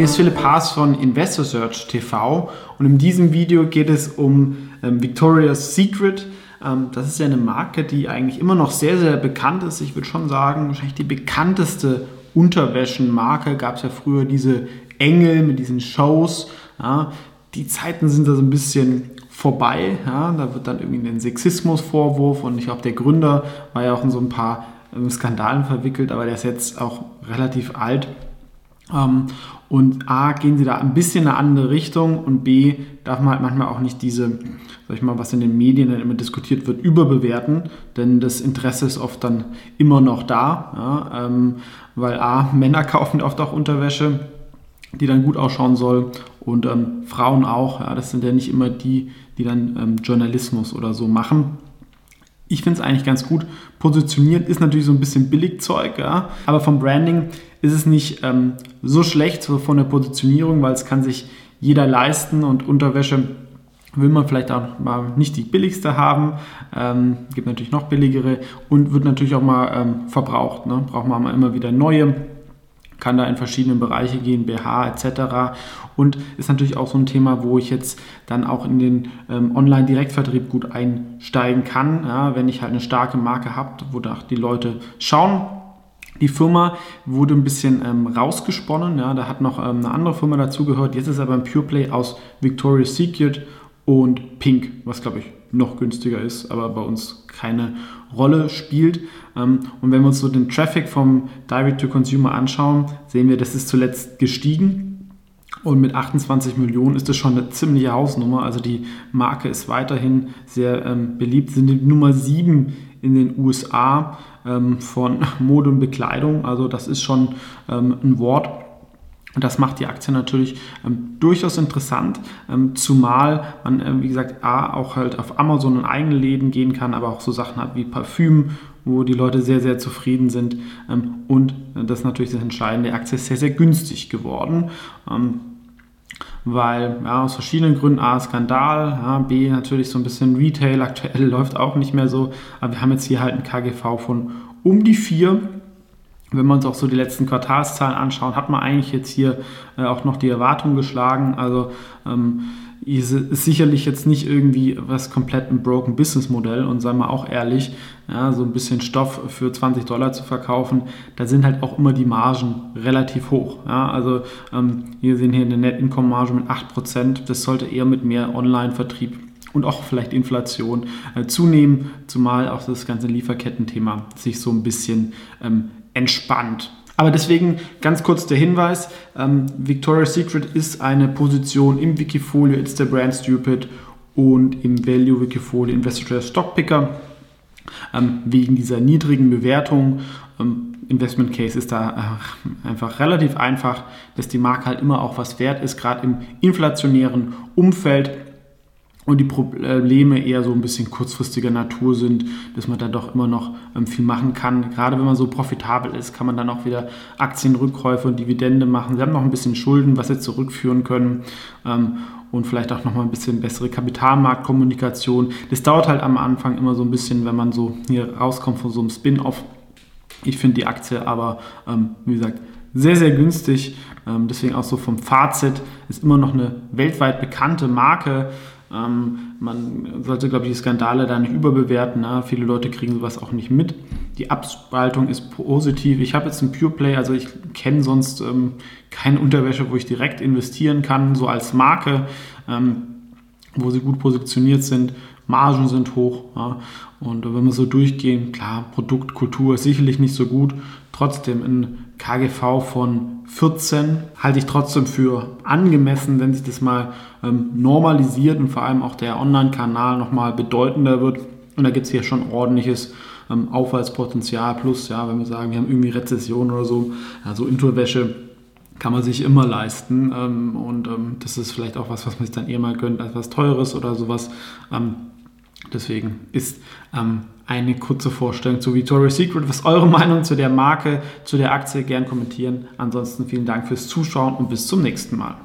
Ist Philipp Haas von Investor Search TV und in diesem Video geht es um ähm, Victoria's Secret. Ähm, das ist ja eine Marke, die eigentlich immer noch sehr, sehr bekannt ist. Ich würde schon sagen, wahrscheinlich die bekannteste Unterwäschenmarke. Gab es ja früher diese Engel mit diesen Shows. Ja. Die Zeiten sind da so ein bisschen vorbei. Ja. Da wird dann irgendwie ein Sexismusvorwurf und ich glaube, der Gründer war ja auch in so ein paar ähm, Skandalen verwickelt, aber der ist jetzt auch relativ alt. Ähm, und A, gehen sie da ein bisschen in eine andere Richtung und B, darf man halt manchmal auch nicht diese, sag ich mal, was in den Medien dann immer diskutiert wird, überbewerten, denn das Interesse ist oft dann immer noch da, ja, ähm, weil A, Männer kaufen oft auch Unterwäsche, die dann gut ausschauen soll und ähm, Frauen auch, ja, das sind ja nicht immer die, die dann ähm, Journalismus oder so machen. Ich finde es eigentlich ganz gut positioniert, ist natürlich so ein bisschen Billigzeug, ja, aber vom Branding ist es nicht ähm, so schlecht so von der Positionierung, weil es kann sich jeder leisten und Unterwäsche will man vielleicht auch mal nicht die billigste haben, ähm, gibt natürlich noch billigere und wird natürlich auch mal ähm, verbraucht. Ne? Braucht man immer wieder neue, kann da in verschiedene Bereiche gehen, BH etc. Und ist natürlich auch so ein Thema, wo ich jetzt dann auch in den ähm, Online-Direktvertrieb gut einsteigen kann, ja? wenn ich halt eine starke Marke habe, wo die Leute schauen, die Firma wurde ein bisschen ähm, rausgesponnen. Ja, da hat noch ähm, eine andere Firma dazugehört. Jetzt ist aber ein Pure Play aus Victoria's Secret und Pink, was glaube ich noch günstiger ist, aber bei uns keine Rolle spielt. Ähm, und wenn wir uns so den Traffic vom Direct-to-Consumer anschauen, sehen wir, das ist zuletzt gestiegen. Und mit 28 Millionen ist das schon eine ziemliche Hausnummer. Also die Marke ist weiterhin sehr ähm, beliebt. Sind die Nummer 7 in den USA ähm, von Mode und Bekleidung. Also das ist schon ähm, ein Wort. Und das macht die Aktie natürlich ähm, durchaus interessant, ähm, zumal man, äh, wie gesagt, A, auch halt auf Amazon in eigene Läden gehen kann, aber auch so Sachen hat wie Parfüm, wo die Leute sehr, sehr zufrieden sind. Ähm, und äh, das ist natürlich das Entscheidende, die Aktie ist sehr, sehr günstig geworden. Ähm, weil ja, aus verschiedenen Gründen A, Skandal, ja, B, natürlich so ein bisschen Retail, aktuell läuft auch nicht mehr so, aber wir haben jetzt hier halt ein KGV von um die 4. Wenn wir uns auch so die letzten Quartalszahlen anschauen, hat man eigentlich jetzt hier äh, auch noch die Erwartung geschlagen. Also ähm, ist, sicherlich jetzt nicht irgendwie was komplett ein broken Business Modell und seien wir auch ehrlich, ja, so ein bisschen Stoff für 20 Dollar zu verkaufen, da sind halt auch immer die Margen relativ hoch. Ja, also ähm, wir sehen hier eine Net Income Marge mit 8%, das sollte eher mit mehr Online-Vertrieb und auch vielleicht Inflation äh, zunehmen, zumal auch das ganze Lieferkettenthema sich so ein bisschen ähm, entspannt. Aber deswegen ganz kurz der Hinweis, ähm, Victoria's Secret ist eine Position im Wikifolio It's the Brand Stupid und im Value Wikifolio Investor Stock Picker. Ähm, wegen dieser niedrigen Bewertung. Ähm, Investment Case ist da äh, einfach relativ einfach, dass die Marke halt immer auch was wert ist, gerade im inflationären Umfeld und die Probleme eher so ein bisschen kurzfristiger Natur sind, dass man da doch immer noch ähm, viel machen kann. Gerade wenn man so profitabel ist, kann man dann auch wieder Aktienrückkäufe und Dividende machen. Sie haben noch ein bisschen Schulden, was sie zurückführen können ähm, und vielleicht auch noch mal ein bisschen bessere Kapitalmarktkommunikation. Das dauert halt am Anfang immer so ein bisschen, wenn man so hier rauskommt von so einem Spin-off. Ich finde die Aktie aber, ähm, wie gesagt, sehr, sehr günstig. deswegen auch so vom Fazit ist immer noch eine weltweit bekannte Marke. Ähm, man sollte, glaube ich, die Skandale da nicht überbewerten. Ne? Viele Leute kriegen sowas auch nicht mit. Die Abspaltung ist positiv. Ich habe jetzt ein Pure Play, also ich kenne sonst ähm, keine Unterwäsche, wo ich direkt investieren kann, so als Marke, ähm, wo sie gut positioniert sind. Margen sind hoch. Ja? Und wenn wir so durchgehen, klar, Produktkultur sicherlich nicht so gut. Trotzdem ein KGV von 14 halte ich trotzdem für angemessen, wenn sich das mal ähm, normalisiert und vor allem auch der Online-Kanal nochmal bedeutender wird. Und da gibt es hier schon ordentliches ähm, Aufwärtspotenzial. Plus, ja, wenn wir sagen, wir haben irgendwie Rezession oder so, also Introväsche kann man sich immer leisten. Ähm, und ähm, das ist vielleicht auch was, was man sich dann eher mal gönnt als was Teures oder sowas. Deswegen ist ähm, eine kurze Vorstellung zu Victoria's Secret. Was eure Meinung zu der Marke, zu der Aktie? Gern kommentieren. Ansonsten vielen Dank fürs Zuschauen und bis zum nächsten Mal.